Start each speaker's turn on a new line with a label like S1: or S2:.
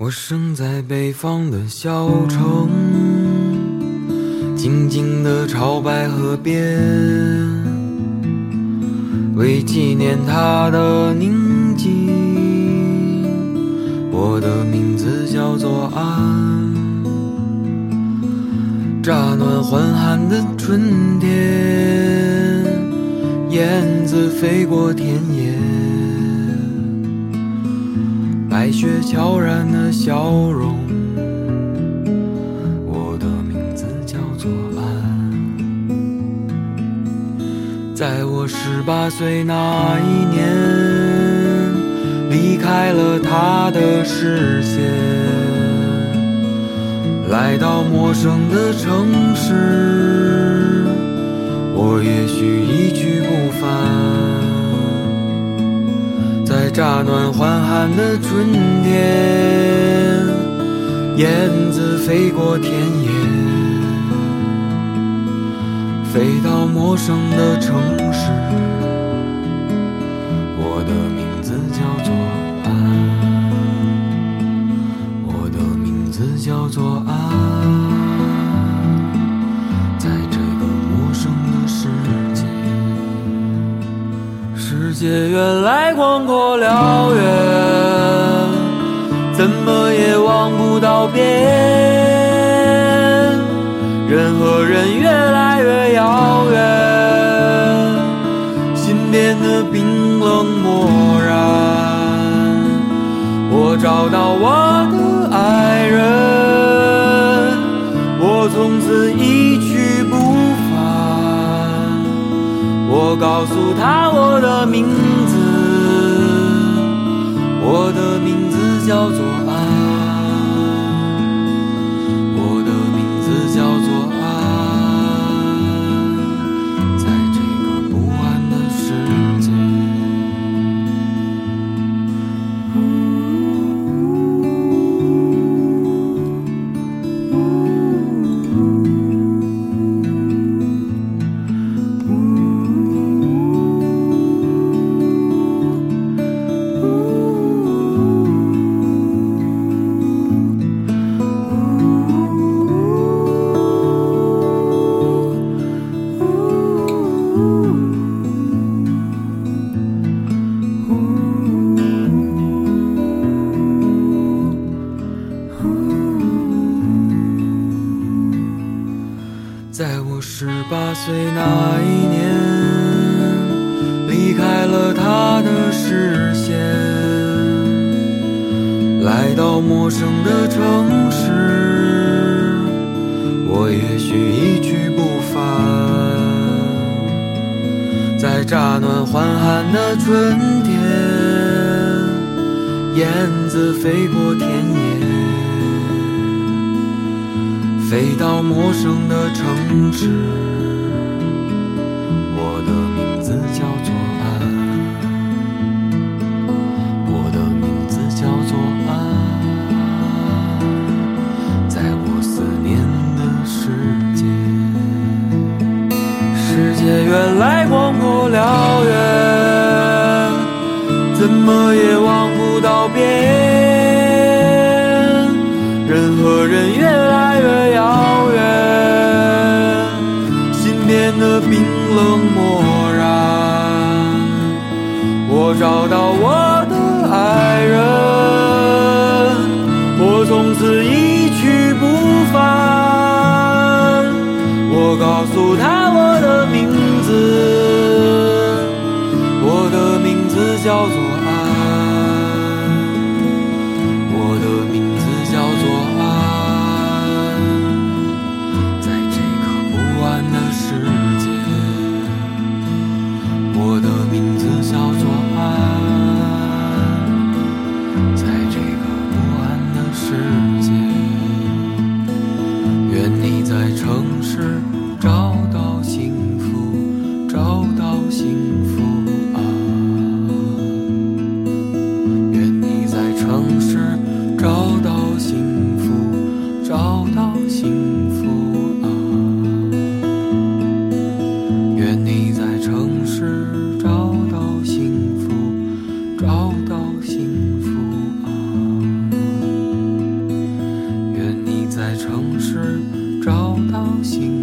S1: 我生在北方的小城，静静的朝白河边，为纪念他的宁静，我的名字叫做安。乍暖还寒的春天，燕子飞过田野。白雪悄然笑容，我的名字叫做安。在我十八岁那一年，离开了他的视线，来到陌生的城市，我也许一去不返。在乍暖还寒的春天，燕子飞过田野，飞到陌生的城市。我的名字叫做安，我的名字叫做安，在这个陌生的世界。世界原来广阔辽远，怎么望不到边。人和人越来越遥远，心变得冰冷漠然。我找到我的爱人，我从此一去不返。我告诉他我的名字，我的名字叫做在我十八岁那一年，离开了他的视线，来到陌生的城市，我也许一去不返。在乍暖还寒的春天，燕子飞过田野。飞到陌生的城市，我的名字叫做安，我的名字叫做安，在我思念的世界，世界原来广阔辽远，怎么也望不到边。冰冷漠然。我找到我的爱人，我从此一去不返。我告诉他我的名字，我的名字叫做安。城市找到幸福。